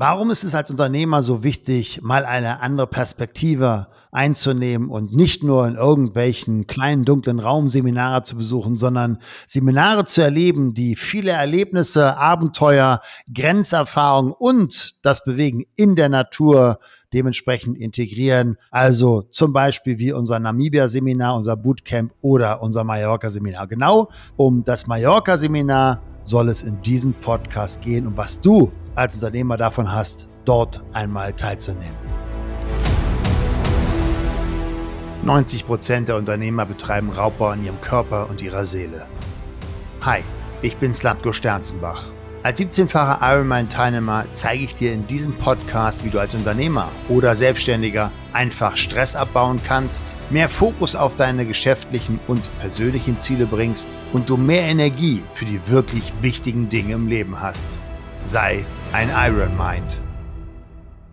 Warum ist es als Unternehmer so wichtig, mal eine andere Perspektive einzunehmen und nicht nur in irgendwelchen kleinen dunklen Raumseminare zu besuchen, sondern Seminare zu erleben, die viele Erlebnisse, Abenteuer, Grenzerfahrungen und das Bewegen in der Natur dementsprechend integrieren. Also zum Beispiel wie unser Namibia-Seminar, unser Bootcamp oder unser Mallorca-Seminar. Genau um das Mallorca-Seminar soll es in diesem Podcast gehen und was du als Unternehmer davon hast, dort einmal teilzunehmen. 90 Prozent der Unternehmer betreiben Raubbau an ihrem Körper und ihrer Seele. Hi, ich bin Slatko Sternzenbach. Als 17-facher Ironman-Teilnehmer zeige ich dir in diesem Podcast, wie du als Unternehmer oder Selbstständiger einfach Stress abbauen kannst, mehr Fokus auf deine geschäftlichen und persönlichen Ziele bringst und du mehr Energie für die wirklich wichtigen Dinge im Leben hast. Sei ein Iron Mind.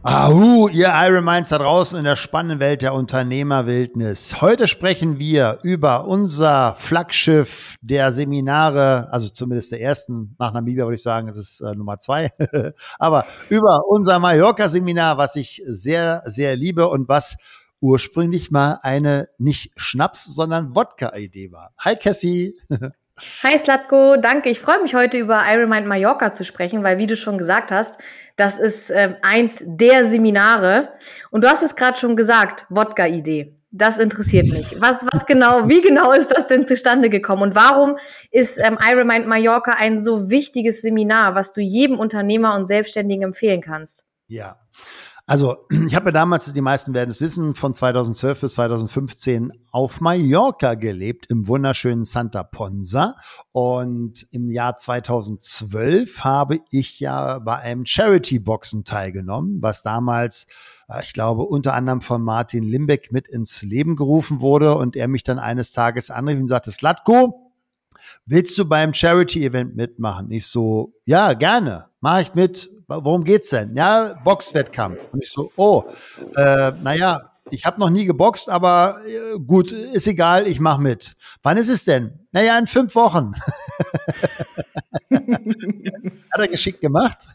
Ahu, ihr Iron Minds da draußen in der spannenden Welt der Unternehmerwildnis. Heute sprechen wir über unser Flaggschiff der Seminare, also zumindest der ersten, nach Namibia würde ich sagen, es ist äh, Nummer zwei, aber über unser Mallorca-Seminar, was ich sehr, sehr liebe und was ursprünglich mal eine nicht Schnaps, sondern Wodka-Idee war. Hi Cassie. Hi Slatko, danke. Ich freue mich heute über Ironmind Mallorca zu sprechen, weil wie du schon gesagt hast, das ist äh, eins der Seminare. Und du hast es gerade schon gesagt, Wodka-Idee. Das interessiert mich. Was, was genau, wie genau ist das denn zustande gekommen? Und warum ist ähm, Ironmind Mallorca ein so wichtiges Seminar, was du jedem Unternehmer und Selbstständigen empfehlen kannst? Ja, also, ich habe ja damals, die meisten werden es wissen, von 2012 bis 2015 auf Mallorca gelebt, im wunderschönen Santa Ponsa. Und im Jahr 2012 habe ich ja bei einem Charity-Boxen teilgenommen, was damals äh, ich glaube, unter anderem von Martin Limbeck mit ins Leben gerufen wurde und er mich dann eines Tages anrief und sagte, Slatko, willst du beim Charity-Event mitmachen? Ich so, ja, gerne, mache ich mit, worum geht's denn? Ja, Boxwettkampf. Und ich so, oh, äh, naja, ich habe noch nie geboxt, aber äh, gut, ist egal, ich mache mit. Wann ist es denn? Naja, in fünf Wochen. Hat er geschickt gemacht.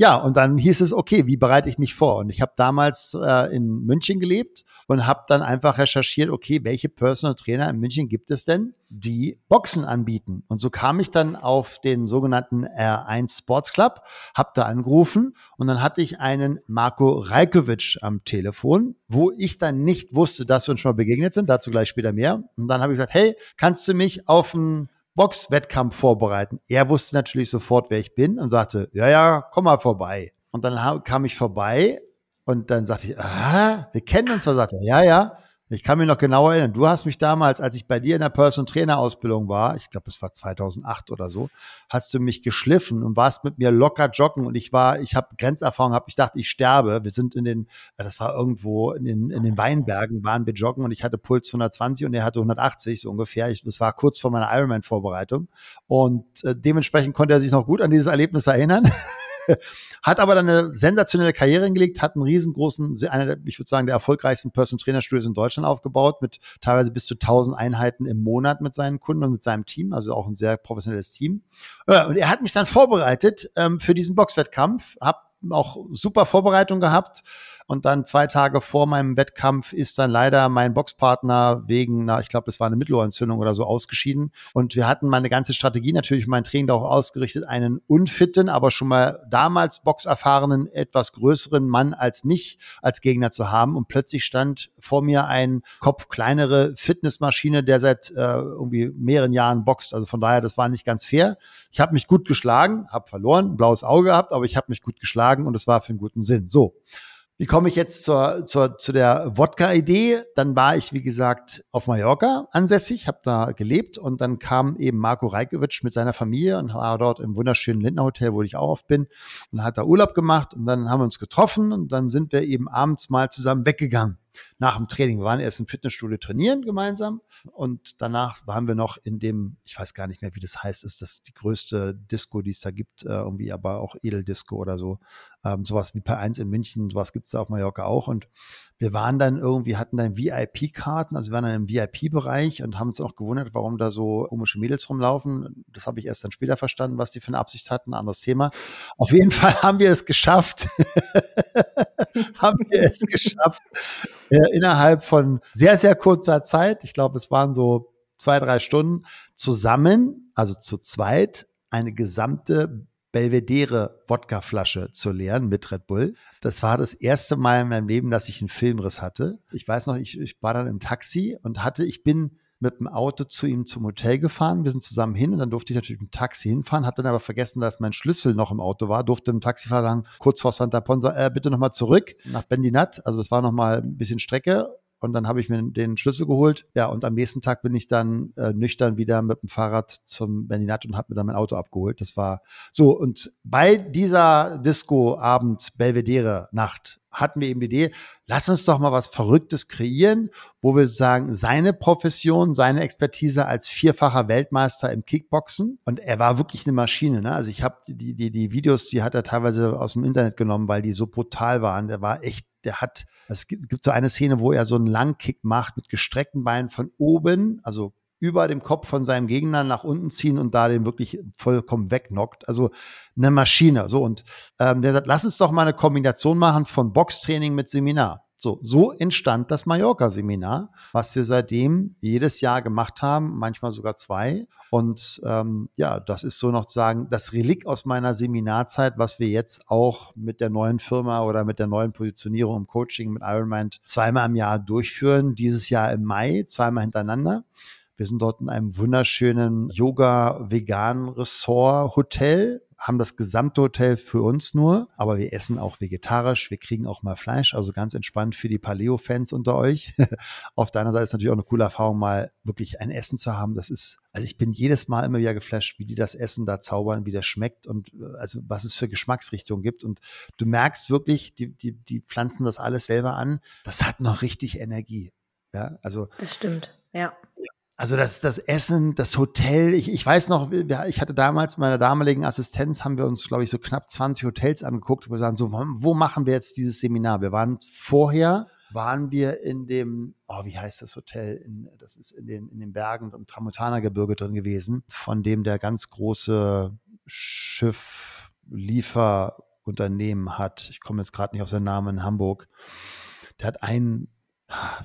Ja, und dann hieß es, okay, wie bereite ich mich vor? Und ich habe damals äh, in München gelebt und habe dann einfach recherchiert, okay, welche Personal Trainer in München gibt es denn, die Boxen anbieten? Und so kam ich dann auf den sogenannten R1 Sports Club, habe da angerufen und dann hatte ich einen Marco Rajkovic am Telefon, wo ich dann nicht wusste, dass wir uns schon mal begegnet sind, dazu gleich später mehr. Und dann habe ich gesagt, hey, kannst du mich auf einen Boxwettkampf vorbereiten? Er wusste natürlich sofort, wer ich bin und sagte, ja, ja, komm mal vorbei. Und dann kam ich vorbei und dann sagte ich, ah, wir kennen uns. Da sagte er, ja, ja. Ich kann mich noch genau erinnern. Du hast mich damals, als ich bei dir in der Person Trainer Ausbildung war, ich glaube, es war 2008 oder so, hast du mich geschliffen und warst mit mir locker joggen und ich war, ich habe Grenzerfahrung, habe ich dachte, ich sterbe. Wir sind in den, das war irgendwo in den, in den Weinbergen, waren wir joggen und ich hatte Puls 120 und er hatte 180 so ungefähr. Ich, das war kurz vor meiner Ironman Vorbereitung und äh, dementsprechend konnte er sich noch gut an dieses Erlebnis erinnern. hat aber dann eine sensationelle Karriere hingelegt, hat einen riesengroßen, einer der, ich würde sagen, der erfolgreichsten Person Trainer Studios in Deutschland aufgebaut, mit teilweise bis zu 1000 Einheiten im Monat mit seinen Kunden und mit seinem Team, also auch ein sehr professionelles Team. Und er hat mich dann vorbereitet ähm, für diesen Boxwettkampf, habe auch super Vorbereitung gehabt. Und dann zwei Tage vor meinem Wettkampf ist dann leider mein Boxpartner wegen, na, ich glaube, das war eine Mittelohrentzündung oder so ausgeschieden. Und wir hatten meine ganze Strategie natürlich mein Training darauf ausgerichtet, einen unfitten, aber schon mal damals boxerfahrenen, etwas größeren Mann als mich als Gegner zu haben. Und plötzlich stand vor mir ein Kopf kleinere Fitnessmaschine, der seit äh, irgendwie mehreren Jahren boxt. Also von daher, das war nicht ganz fair. Ich habe mich gut geschlagen, habe verloren, blaues Auge gehabt, aber ich habe mich gut geschlagen und es war für einen guten Sinn. So. Wie komme ich jetzt zur, zur, zu der Wodka-Idee? Dann war ich, wie gesagt, auf Mallorca ansässig, habe da gelebt und dann kam eben Marco Reikowitsch mit seiner Familie und war dort im wunderschönen Lindner Hotel, wo ich auch oft bin und hat da Urlaub gemacht und dann haben wir uns getroffen und dann sind wir eben abends mal zusammen weggegangen. Nach dem Training. Wir waren erst im Fitnessstudio trainieren gemeinsam und danach waren wir noch in dem, ich weiß gar nicht mehr, wie das heißt, ist das die größte Disco, die es da gibt, äh, irgendwie aber auch Edeldisco oder so. Ähm, sowas wie P1 in München, sowas gibt es da auf Mallorca auch. Und wir waren dann irgendwie, hatten dann VIP-Karten, also wir waren dann im VIP-Bereich und haben uns auch gewundert, warum da so komische Mädels rumlaufen. Das habe ich erst dann später verstanden, was die für eine Absicht hatten, anderes Thema. Auf jeden Fall haben wir es geschafft, haben wir es geschafft, äh, innerhalb von sehr, sehr kurzer Zeit, ich glaube, es waren so zwei, drei Stunden, zusammen, also zu zweit, eine gesamte Belvedere Wodkaflasche zu leeren mit Red Bull. Das war das erste Mal in meinem Leben, dass ich einen Filmriss hatte. Ich weiß noch, ich, ich war dann im Taxi und hatte, ich bin mit dem Auto zu ihm zum Hotel gefahren. Wir sind zusammen hin und dann durfte ich natürlich mit dem Taxi hinfahren, hatte dann aber vergessen, dass mein Schlüssel noch im Auto war, durfte dem Taxifahrer sagen, kurz vor Santa Ponsa, äh, bitte nochmal zurück nach Bendinat. Also das war nochmal ein bisschen Strecke und dann habe ich mir den Schlüssel geholt. Ja, und am nächsten Tag bin ich dann äh, nüchtern wieder mit dem Fahrrad zum Berninat und habe mir dann mein Auto abgeholt. Das war so. Und bei dieser Disco-Abend Belvedere-Nacht hatten wir eben die Idee, lass uns doch mal was Verrücktes kreieren, wo wir sagen, seine Profession, seine Expertise als vierfacher Weltmeister im Kickboxen. Und er war wirklich eine Maschine. Ne? Also ich habe die, die, die Videos, die hat er teilweise aus dem Internet genommen, weil die so brutal waren. Der war echt, der hat, es gibt, gibt so eine Szene, wo er so einen Langkick macht mit gestreckten Beinen von oben, also über dem Kopf von seinem Gegner nach unten ziehen und da den wirklich vollkommen wegknockt. Also eine Maschine. So und ähm, der sagt, lass uns doch mal eine Kombination machen von Boxtraining mit Seminar. So, so entstand das Mallorca-Seminar, was wir seitdem jedes Jahr gemacht haben, manchmal sogar zwei. Und ähm, ja, das ist so noch zu sagen, das Relikt aus meiner Seminarzeit, was wir jetzt auch mit der neuen Firma oder mit der neuen Positionierung im Coaching mit Ironmind zweimal im Jahr durchführen. Dieses Jahr im Mai, zweimal hintereinander. Wir sind dort in einem wunderschönen Yoga-Vegan-Ressort-Hotel haben das gesamte Hotel für uns nur, aber wir essen auch vegetarisch, wir kriegen auch mal Fleisch, also ganz entspannt für die Paleo-Fans unter euch. Auf der anderen Seite ist natürlich auch eine coole Erfahrung, mal wirklich ein Essen zu haben. Das ist, also ich bin jedes Mal immer wieder geflasht, wie die das Essen da zaubern, wie das schmeckt und äh, also was es für Geschmacksrichtungen gibt. Und du merkst wirklich, die, die, die pflanzen das alles selber an. Das hat noch richtig Energie. Ja, also. Das stimmt, ja. Also das, das Essen, das Hotel, ich, ich weiß noch, ich hatte damals meiner damaligen Assistenz, haben wir uns, glaube ich, so knapp 20 Hotels angeguckt, wo wir sagen, so, wo machen wir jetzt dieses Seminar? Wir waren vorher, waren wir in dem, oh, wie heißt das Hotel? In, das ist in den, in den Bergen im Tramontana-Gebirge drin gewesen, von dem der ganz große Schifflieferunternehmen hat. Ich komme jetzt gerade nicht auf seinen Namen in Hamburg. Der hat ein,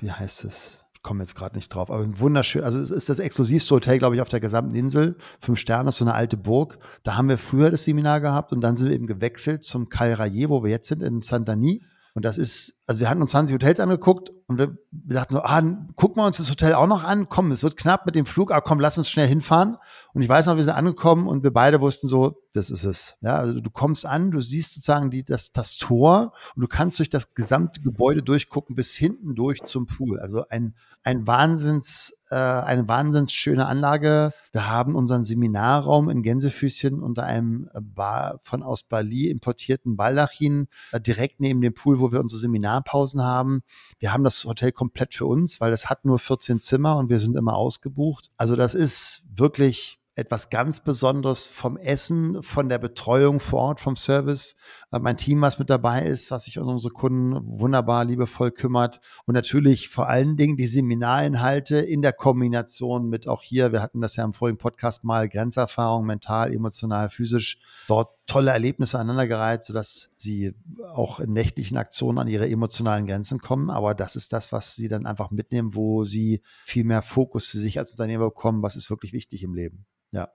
wie heißt es? Komme jetzt gerade nicht drauf, aber wunderschön. Also es ist das exklusivste Hotel, glaube ich, auf der gesamten Insel. Fünf Sterne, so eine alte Burg. Da haben wir früher das Seminar gehabt und dann sind wir eben gewechselt zum Cal Rayer, wo wir jetzt sind, in Saint-Denis. Und das ist, also wir hatten uns 20 Hotels angeguckt und wir, wir dachten so, ah, gucken wir uns das Hotel auch noch an. Komm, es wird knapp mit dem Flug, aber komm, lass uns schnell hinfahren. Und ich weiß noch, wir sind angekommen und wir beide wussten so, das ist es. Ja, also du kommst an, du siehst sozusagen die, das, das Tor und du kannst durch das gesamte Gebäude durchgucken bis hinten durch zum Pool. Also ein, ein Wahnsinns, äh, eine wahnsinns schöne Anlage. Wir haben unseren Seminarraum in Gänsefüßchen unter einem Bar von aus Bali importierten Baldachin äh, direkt neben dem Pool, wo wir unsere Seminarpausen haben. Wir haben das Hotel komplett für uns, weil es hat nur 14 Zimmer und wir sind immer ausgebucht. Also das ist wirklich etwas ganz Besonderes vom Essen, von der Betreuung vor Ort, vom Service. Äh, mein Team, was mit dabei ist, was sich um unsere Kunden wunderbar, liebevoll kümmert. Und natürlich vor allen Dingen die Seminarinhalte in der Kombination mit auch hier, wir hatten das ja im vorigen Podcast mal, Grenzerfahrung, mental, emotional, physisch, dort tolle Erlebnisse aneinandergereiht, sodass sie auch in nächtlichen Aktionen an ihre emotionalen Grenzen kommen. Aber das ist das, was sie dann einfach mitnehmen, wo sie viel mehr Fokus für sich als Unternehmer bekommen, was ist wirklich wichtig im Leben. Ja.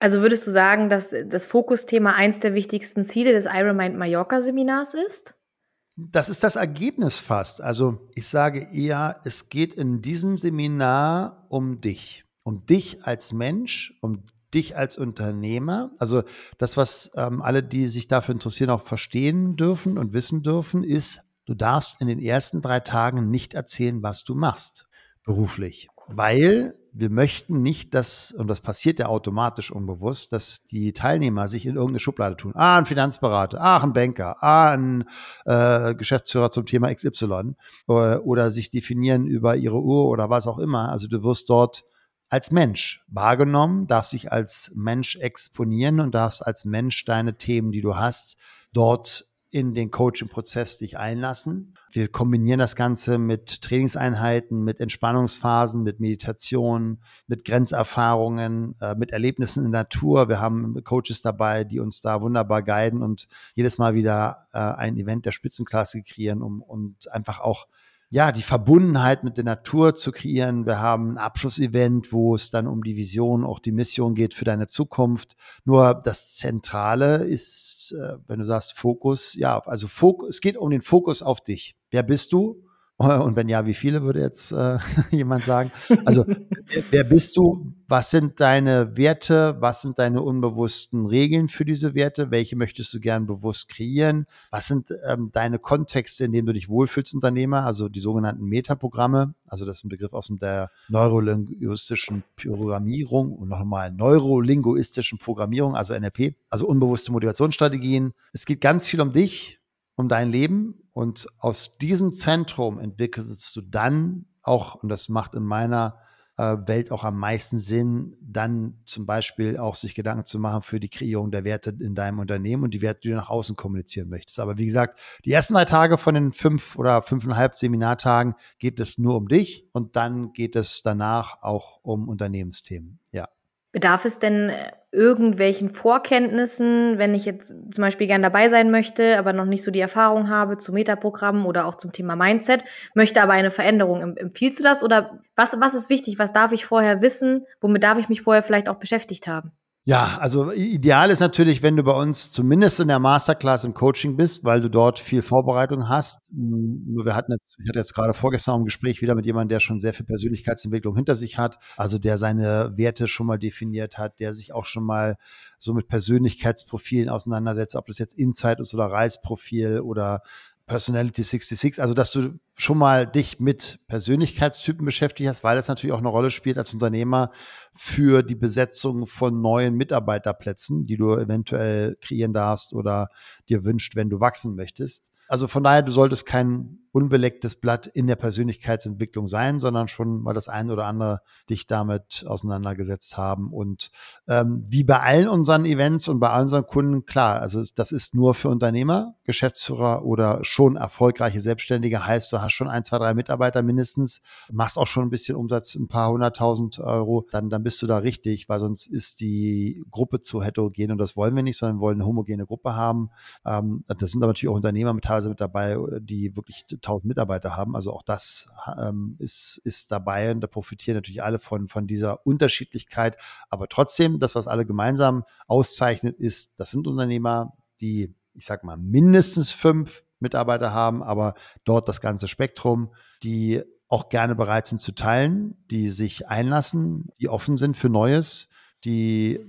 Also würdest du sagen, dass das Fokusthema eins der wichtigsten Ziele des Ironmind Mallorca Seminars ist? Das ist das Ergebnis fast. Also ich sage eher, es geht in diesem Seminar um dich, um dich als Mensch, um dich als Unternehmer. Also das, was ähm, alle, die sich dafür interessieren, auch verstehen dürfen und wissen dürfen, ist, du darfst in den ersten drei Tagen nicht erzählen, was du machst beruflich, weil wir möchten nicht, dass, und das passiert ja automatisch unbewusst, dass die Teilnehmer sich in irgendeine Schublade tun. Ah, ein Finanzberater, ah, ein Banker, ah, ein äh, Geschäftsführer zum Thema XY äh, oder sich definieren über ihre Uhr oder was auch immer. Also du wirst dort als Mensch wahrgenommen, darfst dich als Mensch exponieren und darfst als Mensch deine Themen, die du hast, dort in den Coaching-Prozess dich einlassen. Wir kombinieren das Ganze mit Trainingseinheiten, mit Entspannungsphasen, mit Meditation, mit Grenzerfahrungen, äh, mit Erlebnissen in Natur. Wir haben Coaches dabei, die uns da wunderbar guiden und jedes Mal wieder äh, ein Event der Spitzenklasse kreieren, um und einfach auch ja, die Verbundenheit mit der Natur zu kreieren. Wir haben ein Abschlussevent, wo es dann um die Vision, auch die Mission geht für deine Zukunft. Nur das Zentrale ist, äh, wenn du sagst Fokus, ja, also Fokus, es geht um den Fokus auf dich. Wer bist du? Und wenn ja, wie viele würde jetzt äh, jemand sagen? Also, wer bist du? Was sind deine Werte? Was sind deine unbewussten Regeln für diese Werte? Welche möchtest du gern bewusst kreieren? Was sind ähm, deine Kontexte, in denen du dich wohlfühlst, Unternehmer? Also die sogenannten Metaprogramme. Also das ist ein Begriff aus der neurolinguistischen Programmierung und nochmal neurolinguistischen Programmierung, also NLP, also unbewusste Motivationsstrategien. Es geht ganz viel um dich, um dein Leben und aus diesem Zentrum entwickelst du dann auch, und das macht in meiner äh, Welt auch am meisten Sinn, dann zum Beispiel auch sich Gedanken zu machen für die Kreierung der Werte in deinem Unternehmen und die Werte, die du nach außen kommunizieren möchtest. Aber wie gesagt, die ersten drei Tage von den fünf oder fünfeinhalb Seminartagen geht es nur um dich und dann geht es danach auch um Unternehmensthemen. Ja. Bedarf es denn äh, irgendwelchen Vorkenntnissen, wenn ich jetzt zum Beispiel gern dabei sein möchte, aber noch nicht so die Erfahrung habe zu Metaprogrammen oder auch zum Thema Mindset, möchte aber eine Veränderung. Empfiehlst du das oder was, was ist wichtig? Was darf ich vorher wissen? Womit darf ich mich vorher vielleicht auch beschäftigt haben? Ja, also ideal ist natürlich, wenn du bei uns zumindest in der Masterclass im Coaching bist, weil du dort viel Vorbereitung hast. Hm, nur wir hatten jetzt, ich hatte jetzt gerade vorgestern ein Gespräch wieder mit jemandem, der schon sehr viel Persönlichkeitsentwicklung hinter sich hat, also der seine Werte schon mal definiert hat, der sich auch schon mal so mit Persönlichkeitsprofilen auseinandersetzt, ob das jetzt Insight ist oder Reisprofil oder Personality 66, also dass du schon mal dich mit Persönlichkeitstypen beschäftigt hast, weil das natürlich auch eine Rolle spielt als Unternehmer für die Besetzung von neuen Mitarbeiterplätzen, die du eventuell kreieren darfst oder dir wünscht, wenn du wachsen möchtest. Also von daher, du solltest kein unbelecktes Blatt in der Persönlichkeitsentwicklung sein, sondern schon mal das eine oder andere dich damit auseinandergesetzt haben. Und ähm, wie bei allen unseren Events und bei allen unseren Kunden, klar, also das ist nur für Unternehmer, Geschäftsführer oder schon erfolgreiche Selbstständige, heißt, du hast schon ein, zwei, drei Mitarbeiter mindestens, machst auch schon ein bisschen Umsatz, ein paar hunderttausend Euro, dann, dann bist du da richtig, weil sonst ist die Gruppe zu heterogen und das wollen wir nicht, sondern wir wollen eine homogene Gruppe haben. Ähm, das sind aber natürlich auch Unternehmer mit teilweise mit dabei, die wirklich 1000 Mitarbeiter haben. Also auch das ähm, ist, ist dabei und da profitieren natürlich alle von, von dieser Unterschiedlichkeit. Aber trotzdem, das, was alle gemeinsam auszeichnet, ist, das sind Unternehmer, die, ich sag mal, mindestens fünf Mitarbeiter haben, aber dort das ganze Spektrum, die auch gerne bereit sind zu teilen, die sich einlassen, die offen sind für Neues, die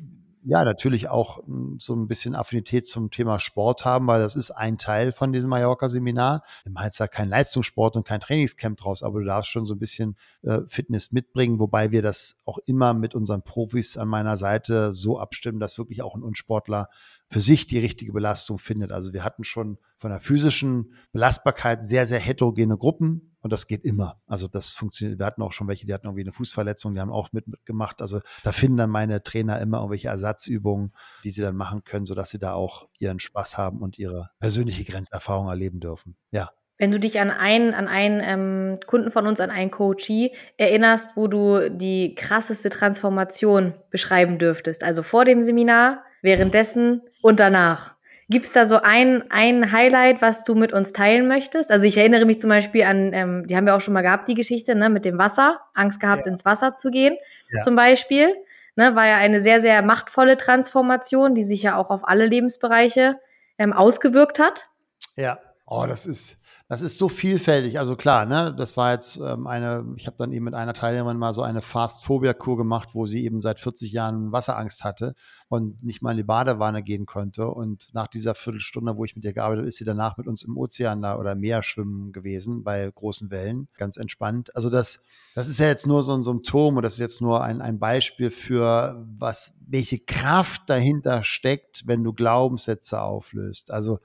ja, natürlich auch hm, so ein bisschen Affinität zum Thema Sport haben, weil das ist ein Teil von diesem Mallorca-Seminar. Du meinst da kein Leistungssport und kein Trainingscamp draus, aber du darfst schon so ein bisschen äh, Fitness mitbringen, wobei wir das auch immer mit unseren Profis an meiner Seite so abstimmen, dass wirklich auch ein Unsportler für sich die richtige Belastung findet. Also wir hatten schon von der physischen Belastbarkeit sehr, sehr heterogene Gruppen und das geht immer. Also das funktioniert. Wir hatten auch schon welche, die hatten irgendwie eine Fußverletzung, die haben auch mitgemacht. Also da finden dann meine Trainer immer irgendwelche Ersatzübungen, die sie dann machen können, sodass sie da auch ihren Spaß haben und ihre persönliche Grenzerfahrung erleben dürfen. Ja. Wenn du dich an einen, an einen ähm, Kunden von uns, an einen Coachee erinnerst, wo du die krasseste Transformation beschreiben dürftest, also vor dem Seminar, währenddessen und danach. Gibt es da so ein, ein Highlight, was du mit uns teilen möchtest? Also ich erinnere mich zum Beispiel an, ähm, die haben wir auch schon mal gehabt, die Geschichte, ne, mit dem Wasser, Angst gehabt, ja. ins Wasser zu gehen, ja. zum Beispiel. Ne, war ja eine sehr, sehr machtvolle Transformation, die sich ja auch auf alle Lebensbereiche ähm, ausgewirkt hat. Ja, oh, das ist, Das ist so vielfältig. Also klar, ne, das war jetzt ähm, eine, ich habe dann eben mit einer Teilnehmerin mal so eine Fast-Phobia-Kur gemacht, wo sie eben seit 40 Jahren Wasserangst hatte und nicht mal in die Badewanne gehen konnte. Und nach dieser Viertelstunde, wo ich mit ihr gearbeitet habe, ist sie danach mit uns im Ozean da oder Meer schwimmen gewesen bei großen Wellen. Ganz entspannt. Also das, das ist ja jetzt nur so ein Symptom und das ist jetzt nur ein, ein Beispiel für was, welche Kraft dahinter steckt, wenn du Glaubenssätze auflöst. Also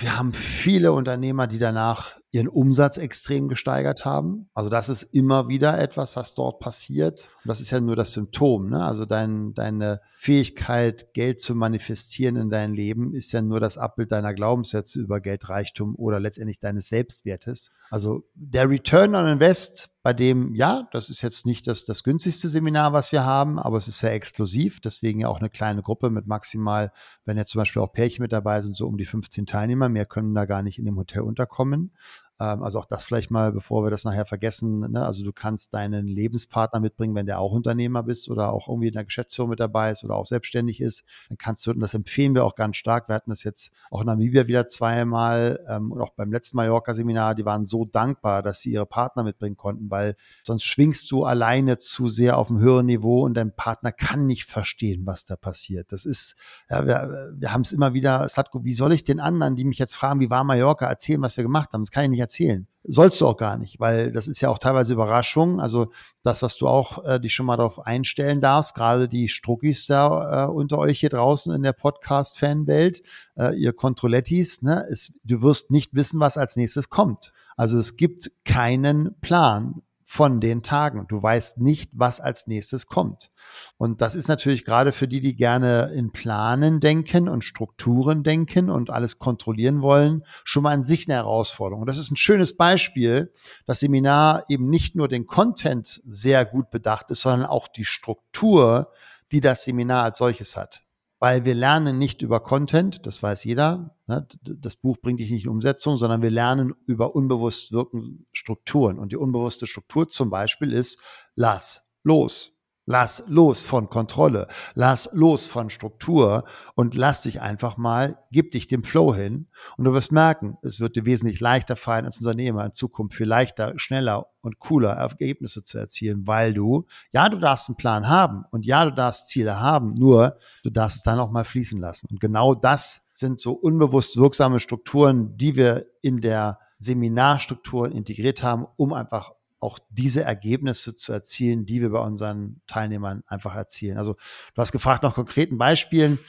wir haben viele Unternehmer, die danach ihren Umsatz extrem gesteigert haben. Also das ist immer wieder etwas, was dort passiert. Und das ist ja nur das Symptom. Ne? Also dein, deine Fähigkeit, Geld zu manifestieren in dein Leben, ist ja nur das Abbild deiner Glaubenssätze über Geldreichtum oder letztendlich deines Selbstwertes. Also der Return on Invest, bei dem, ja, das ist jetzt nicht das, das günstigste Seminar, was wir haben, aber es ist sehr exklusiv. Deswegen ja auch eine kleine Gruppe mit maximal, wenn jetzt zum Beispiel auch Pärchen mit dabei sind, so um die 15 Teilnehmer. Mehr können da gar nicht in dem Hotel unterkommen. Ähm, also auch das vielleicht mal, bevor wir das nachher vergessen. Ne? Also du kannst deinen Lebenspartner mitbringen, wenn der auch Unternehmer bist oder auch irgendwie in der Geschäftsführung mit dabei ist oder auch selbstständig ist. Dann kannst du, und das empfehlen wir auch ganz stark. Wir hatten das jetzt auch in Namibia wieder zweimal ähm, und auch beim letzten Mallorca-Seminar. Die waren so dankbar, dass sie ihre Partner mitbringen konnten, weil sonst schwingst du alleine zu sehr auf einem höheren Niveau und dein Partner kann nicht verstehen, was da passiert. Das ist, ja, wir, wir haben es immer wieder, Slatko, wie soll ich den anderen, die mich jetzt fragen, wie war Mallorca, erzählen, was wir gemacht haben? Das kann ich nicht erzählen. Sollst du auch gar nicht, weil das ist ja auch teilweise Überraschung. Also das, was du auch äh, dich schon mal darauf einstellen darfst, gerade die Struckis da äh, unter euch hier draußen in der Podcast-Fanwelt, äh, ihr Controlettis, ne, ist, du wirst nicht wissen, was als nächstes kommt. Also es gibt keinen Plan von den Tagen. Du weißt nicht, was als nächstes kommt. Und das ist natürlich gerade für die, die gerne in Planen denken und Strukturen denken und alles kontrollieren wollen, schon mal an sich eine Herausforderung. Das ist ein schönes Beispiel, das Seminar eben nicht nur den Content sehr gut bedacht ist, sondern auch die Struktur, die das Seminar als solches hat weil wir lernen nicht über Content, das weiß jeder. Ne? Das Buch bringt dich nicht in Umsetzung, sondern wir lernen über unbewusst wirkende Strukturen. Und die unbewusste Struktur zum Beispiel ist, lass los. Lass los von Kontrolle, lass los von Struktur und lass dich einfach mal, gib dich dem Flow hin und du wirst merken, es wird dir wesentlich leichter fallen als Unternehmer in Zukunft viel leichter, schneller und cooler Ergebnisse zu erzielen, weil du, ja, du darfst einen Plan haben und ja, du darfst Ziele haben, nur du darfst es dann auch mal fließen lassen. Und genau das sind so unbewusst wirksame Strukturen, die wir in der Seminarstruktur integriert haben, um einfach auch diese Ergebnisse zu erzielen, die wir bei unseren Teilnehmern einfach erzielen. Also du hast gefragt nach konkreten Beispielen.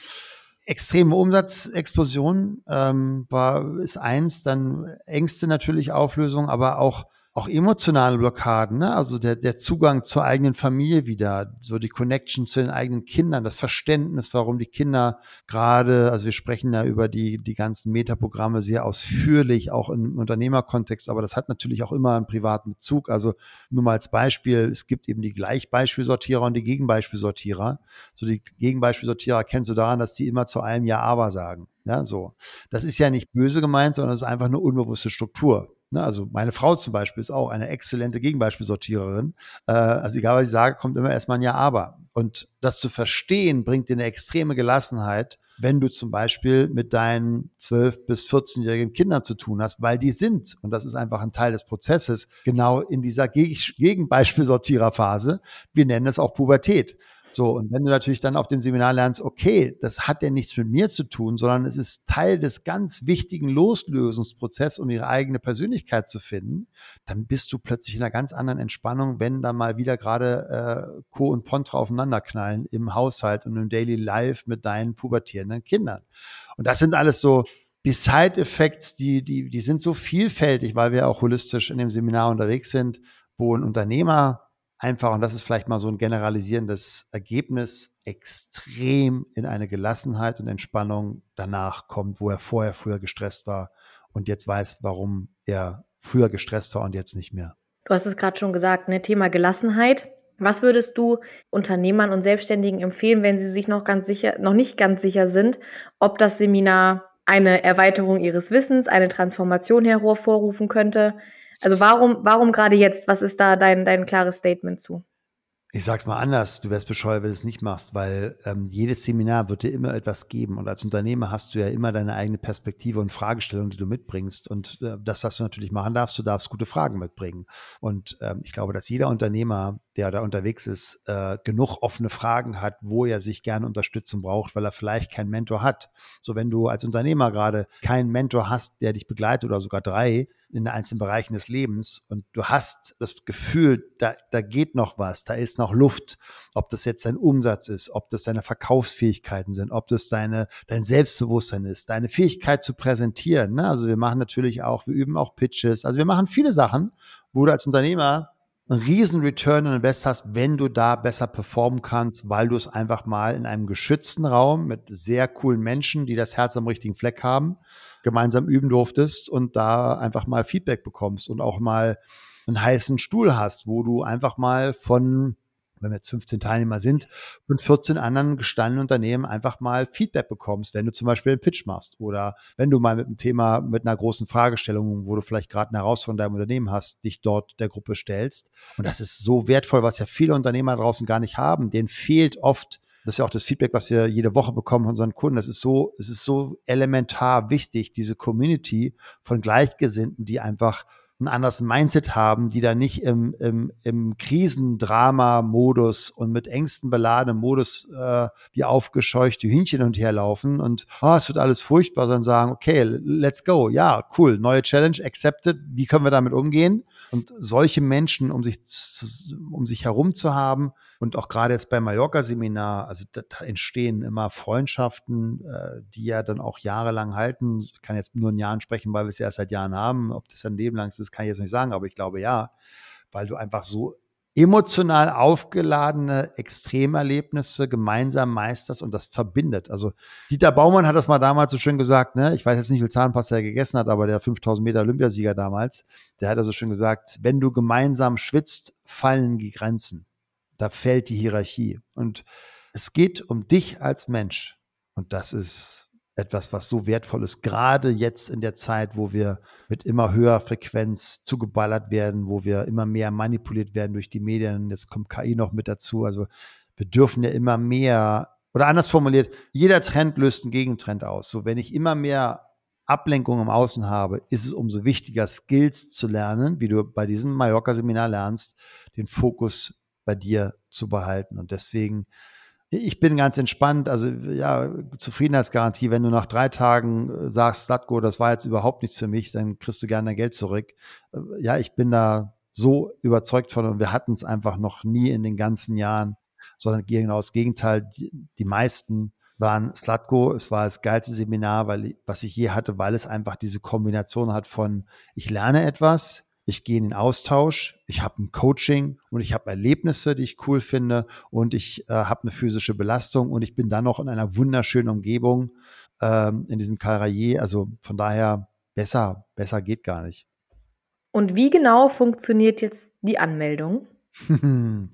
Extreme Umsatzexplosion ähm, war, ist eins, dann Ängste natürlich Auflösung, aber auch auch emotionale Blockaden, ne? also der, der Zugang zur eigenen Familie wieder, so die Connection zu den eigenen Kindern, das Verständnis, warum die Kinder gerade, also wir sprechen ja über die, die ganzen Metaprogramme sehr ausführlich, auch im Unternehmerkontext, aber das hat natürlich auch immer einen privaten Bezug. Also nur mal als Beispiel, es gibt eben die Gleichbeispielsortierer und die Gegenbeispielsortierer. So die Gegenbeispielsortierer kennst du daran, dass die immer zu allem Ja, aber sagen. Ja, so. Das ist ja nicht böse gemeint, sondern es ist einfach eine unbewusste Struktur. Ne, also meine Frau zum Beispiel ist auch eine exzellente Gegenbeispielsortiererin. Äh, also egal, was ich sage, kommt immer erstmal ein Ja, aber. Und das zu verstehen, bringt dir eine extreme Gelassenheit, wenn du zum Beispiel mit deinen 12- bis 14-jährigen Kindern zu tun hast, weil die sind, und das ist einfach ein Teil des Prozesses, genau in dieser Gegenbeispielsortiererphase. Wir nennen es auch Pubertät. So, und wenn du natürlich dann auf dem Seminar lernst, okay, das hat ja nichts mit mir zu tun, sondern es ist Teil des ganz wichtigen Loslösungsprozesses, um ihre eigene Persönlichkeit zu finden, dann bist du plötzlich in einer ganz anderen Entspannung, wenn da mal wieder gerade äh, Co und Pontra aufeinander knallen im Haushalt und im Daily Life mit deinen pubertierenden Kindern. Und das sind alles so die Side-Effects, die, die, die sind so vielfältig, weil wir auch holistisch in dem Seminar unterwegs sind, wo ein Unternehmer einfach, und das ist vielleicht mal so ein generalisierendes Ergebnis, extrem in eine Gelassenheit und Entspannung danach kommt, wo er vorher früher gestresst war und jetzt weiß, warum er früher gestresst war und jetzt nicht mehr. Du hast es gerade schon gesagt, ne? Thema Gelassenheit. Was würdest du Unternehmern und Selbstständigen empfehlen, wenn sie sich noch ganz sicher, noch nicht ganz sicher sind, ob das Seminar eine Erweiterung ihres Wissens, eine Transformation hervorrufen könnte? Also warum, warum gerade jetzt? Was ist da dein, dein klares Statement zu? Ich sag's mal anders, du wärst bescheuert, wenn du es nicht machst, weil ähm, jedes Seminar wird dir immer etwas geben. Und als Unternehmer hast du ja immer deine eigene Perspektive und Fragestellung, die du mitbringst. Und äh, das, was du natürlich machen darfst, du darfst gute Fragen mitbringen. Und ähm, ich glaube, dass jeder Unternehmer, der da unterwegs ist, äh, genug offene Fragen hat, wo er sich gerne Unterstützung braucht, weil er vielleicht keinen Mentor hat. So, wenn du als Unternehmer gerade keinen Mentor hast, der dich begleitet oder sogar drei, in den einzelnen Bereichen des Lebens und du hast das Gefühl, da, da geht noch was, da ist noch Luft, ob das jetzt dein Umsatz ist, ob das deine Verkaufsfähigkeiten sind, ob das deine, dein Selbstbewusstsein ist, deine Fähigkeit zu präsentieren. Ne? Also wir machen natürlich auch, wir üben auch Pitches, also wir machen viele Sachen, wo du als Unternehmer einen riesen Return on Invest hast, wenn du da besser performen kannst, weil du es einfach mal in einem geschützten Raum mit sehr coolen Menschen, die das Herz am richtigen Fleck haben, gemeinsam üben durftest und da einfach mal Feedback bekommst und auch mal einen heißen Stuhl hast, wo du einfach mal von wenn wir jetzt 15 Teilnehmer sind, von 14 anderen gestandenen Unternehmen einfach mal Feedback bekommst, wenn du zum Beispiel einen Pitch machst oder wenn du mal mit einem Thema, mit einer großen Fragestellung, wo du vielleicht gerade eine Herausforderung in deinem Unternehmen hast, dich dort der Gruppe stellst. Und das ist so wertvoll, was ja viele Unternehmer draußen gar nicht haben. Denen fehlt oft das ist ja auch das Feedback, was wir jede Woche bekommen von unseren Kunden. Das ist so, es ist so elementar wichtig, diese Community von Gleichgesinnten, die einfach ein anderes Mindset haben, die da nicht im, im, im Krisendrama-Modus und mit Ängsten beladenen Modus äh, wie aufgescheuchte Hühnchen und her laufen und oh, es wird alles furchtbar, sondern sagen, okay, let's go, ja, cool, neue Challenge, accepted, wie können wir damit umgehen? Und solche Menschen um sich, um sich herum zu haben, und auch gerade jetzt beim Mallorca-Seminar, also da, entstehen immer Freundschaften, äh, die ja dann auch jahrelang halten. Ich kann jetzt nur in Jahren sprechen, weil wir es ja erst seit Jahren haben. Ob das ein Leben lang ist, kann ich jetzt nicht sagen, aber ich glaube ja, weil du einfach so emotional aufgeladene Extremerlebnisse gemeinsam meisterst und das verbindet. Also Dieter Baumann hat das mal damals so schön gesagt, ne? ich weiß jetzt nicht, wie viel Zahnpasta er gegessen hat, aber der 5000 Meter Olympiasieger damals, der hat also schön gesagt, wenn du gemeinsam schwitzt, fallen die Grenzen. Da fällt die Hierarchie. Und es geht um dich als Mensch. Und das ist etwas, was so wertvoll ist, gerade jetzt in der Zeit, wo wir mit immer höherer Frequenz zugeballert werden, wo wir immer mehr manipuliert werden durch die Medien. Jetzt kommt KI noch mit dazu. Also wir dürfen ja immer mehr, oder anders formuliert, jeder Trend löst einen Gegentrend aus. So, wenn ich immer mehr Ablenkung im Außen habe, ist es umso wichtiger, Skills zu lernen, wie du bei diesem Mallorca-Seminar lernst, den Fokus bei dir zu behalten. Und deswegen, ich bin ganz entspannt. Also ja, Zufriedenheitsgarantie, wenn du nach drei Tagen äh, sagst, Slatko, das war jetzt überhaupt nichts für mich, dann kriegst du gerne dein Geld zurück. Äh, ja, ich bin da so überzeugt von und wir hatten es einfach noch nie in den ganzen Jahren, sondern genau das Gegenteil. Die, die meisten waren Slatko. Es war das geilste Seminar, weil, was ich je hatte, weil es einfach diese Kombination hat von, ich lerne etwas, ich gehe in den Austausch, ich habe ein Coaching und ich habe Erlebnisse, die ich cool finde und ich äh, habe eine physische Belastung und ich bin dann noch in einer wunderschönen Umgebung ähm, in diesem Carrier. Also von daher besser, besser geht gar nicht. Und wie genau funktioniert jetzt die Anmeldung?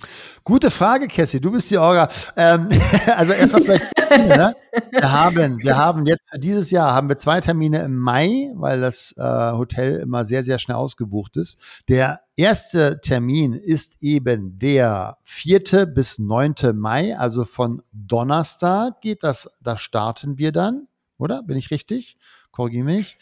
Gute Frage, Cassie. Du bist die Orga. Ähm, also erstmal vielleicht. ne? Wir haben, wir haben jetzt für dieses Jahr haben wir zwei Termine im Mai, weil das äh, Hotel immer sehr, sehr schnell ausgebucht ist. Der erste Termin ist eben der vierte bis neunte Mai, also von Donnerstag geht das. Da starten wir dann, oder? Bin ich richtig? Korrigiere mich.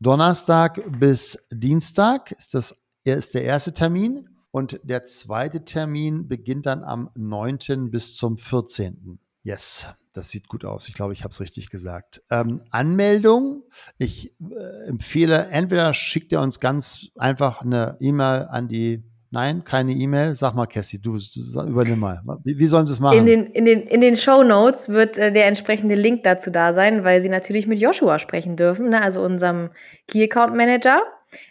Donnerstag bis Dienstag ist das ist der erste Termin. Und der zweite Termin beginnt dann am 9. bis zum 14. Yes, das sieht gut aus. Ich glaube, ich habe es richtig gesagt. Ähm, Anmeldung. Ich äh, empfehle, entweder schickt ihr uns ganz einfach eine E-Mail an die Nein, keine E-Mail. Sag mal, Cassie, du, du übernimm mal. Wie, wie sollen sie es machen? In den, in den, in den Show Notes wird äh, der entsprechende Link dazu da sein, weil sie natürlich mit Joshua sprechen dürfen, ne? also unserem Key Account Manager.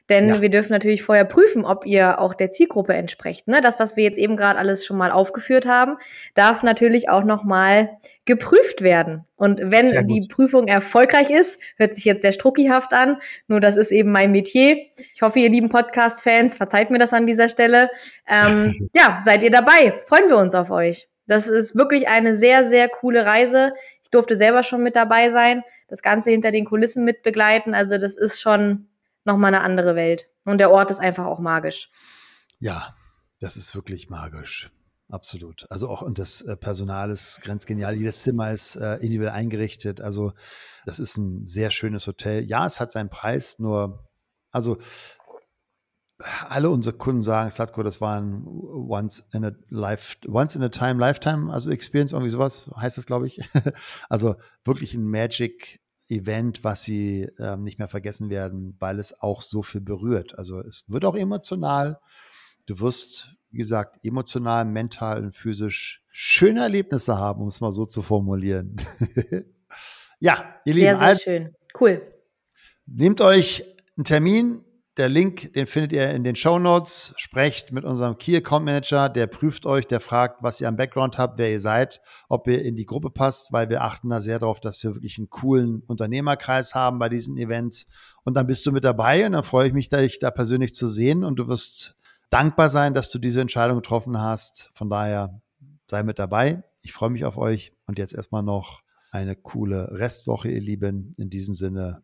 Denn ja. wir dürfen natürlich vorher prüfen, ob ihr auch der Zielgruppe entsprecht. Ne? Das, was wir jetzt eben gerade alles schon mal aufgeführt haben, darf natürlich auch noch mal geprüft werden. Und wenn die Prüfung erfolgreich ist, hört sich jetzt sehr struckihaft an, nur das ist eben mein Metier. Ich hoffe, ihr lieben Podcast-Fans, verzeiht mir das an dieser Stelle. Ähm, ja, seid ihr dabei? Freuen wir uns auf euch. Das ist wirklich eine sehr, sehr coole Reise. Ich durfte selber schon mit dabei sein, das Ganze hinter den Kulissen mitbegleiten. Also das ist schon nochmal eine andere Welt. Und der Ort ist einfach auch magisch. Ja, das ist wirklich magisch. absolut. Also auch und das äh, Personal ist ganz genial. Jedes Zimmer ist äh, individuell eingerichtet. Also das ist ein sehr schönes Hotel. Ja, es hat seinen Preis, nur also alle unsere Kunden sagen, Slatko, das war ein once in a life, once in a time lifetime, also Experience, irgendwie sowas heißt das, glaube ich. also wirklich ein Magic Event, was sie ähm, nicht mehr vergessen werden, weil es auch so viel berührt. Also es wird auch emotional. Du wirst, wie gesagt, emotional, mental und physisch schöne Erlebnisse haben, um es mal so zu formulieren. ja, ihr Lieben. Sehr, sehr also, schön. Cool. Nehmt euch einen Termin, der Link, den findet ihr in den Show Notes. Sprecht mit unserem Key Account Manager, der prüft euch, der fragt, was ihr am Background habt, wer ihr seid, ob ihr in die Gruppe passt, weil wir achten da sehr darauf, dass wir wirklich einen coolen Unternehmerkreis haben bei diesen Events. Und dann bist du mit dabei und dann freue ich mich, dich da persönlich zu sehen und du wirst dankbar sein, dass du diese Entscheidung getroffen hast. Von daher sei mit dabei. Ich freue mich auf euch und jetzt erstmal noch eine coole Restwoche, ihr Lieben. In diesem Sinne,